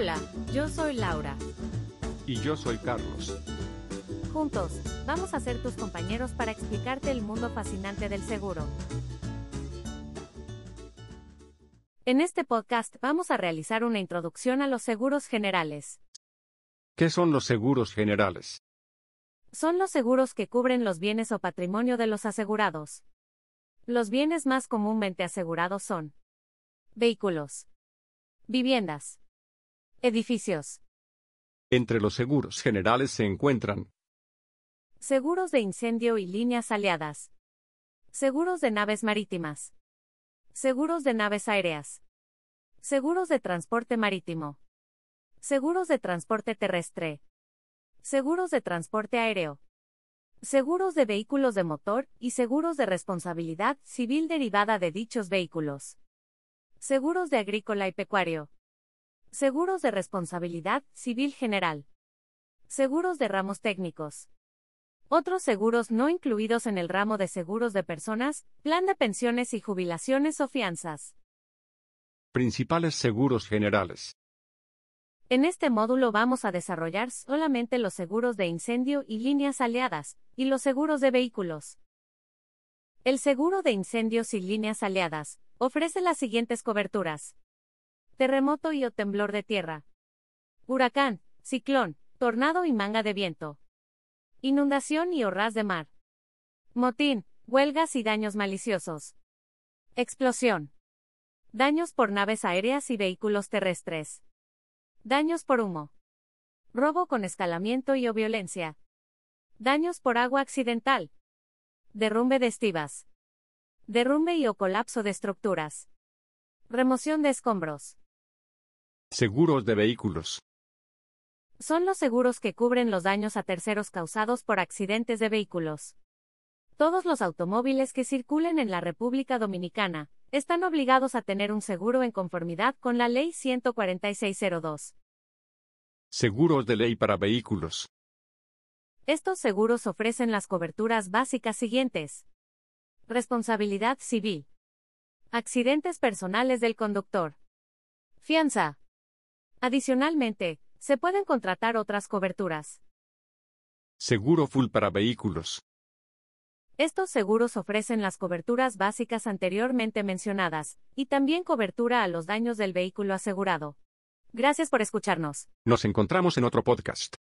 Hola, yo soy Laura. Y yo soy Carlos. Juntos, vamos a ser tus compañeros para explicarte el mundo fascinante del seguro. En este podcast vamos a realizar una introducción a los seguros generales. ¿Qué son los seguros generales? Son los seguros que cubren los bienes o patrimonio de los asegurados. Los bienes más comúnmente asegurados son vehículos, viviendas, edificios. Entre los seguros generales se encuentran seguros de incendio y líneas aliadas, seguros de naves marítimas, seguros de naves aéreas, seguros de transporte marítimo, seguros de transporte terrestre, seguros de transporte aéreo, seguros de vehículos de motor y seguros de responsabilidad civil derivada de dichos vehículos, seguros de agrícola y pecuario, seguros de responsabilidad civil general, seguros de ramos técnicos. Otros seguros no incluidos en el ramo de seguros de personas, plan de pensiones y jubilaciones o fianzas. principales seguros generales. En este módulo vamos a desarrollar solamente los seguros de incendio y líneas aliadas, y los seguros de vehículos. El seguro de incendios y líneas aliadas ofrece las siguientes coberturas. Terremoto y o temblor de tierra. Huracán, ciclón, tornado y manga de viento. Inundación y horras de mar. Motín, huelgas y daños maliciosos. Explosión. Daños por naves aéreas y vehículos terrestres. Daños por humo. Robo con escalamiento y o violencia. Daños por agua accidental. Derrumbe de estivas. Derrumbe y o colapso de estructuras. Remoción de escombros. Seguros de vehículos. Son los seguros que cubren los daños a terceros causados por accidentes de vehículos. Todos los automóviles que circulen en la República Dominicana están obligados a tener un seguro en conformidad con la Ley 14602. Seguros de ley para vehículos. Estos seguros ofrecen las coberturas básicas siguientes. Responsabilidad civil. Accidentes personales del conductor. Fianza. Adicionalmente, se pueden contratar otras coberturas. Seguro full para vehículos. Estos seguros ofrecen las coberturas básicas anteriormente mencionadas, y también cobertura a los daños del vehículo asegurado. Gracias por escucharnos. Nos encontramos en otro podcast.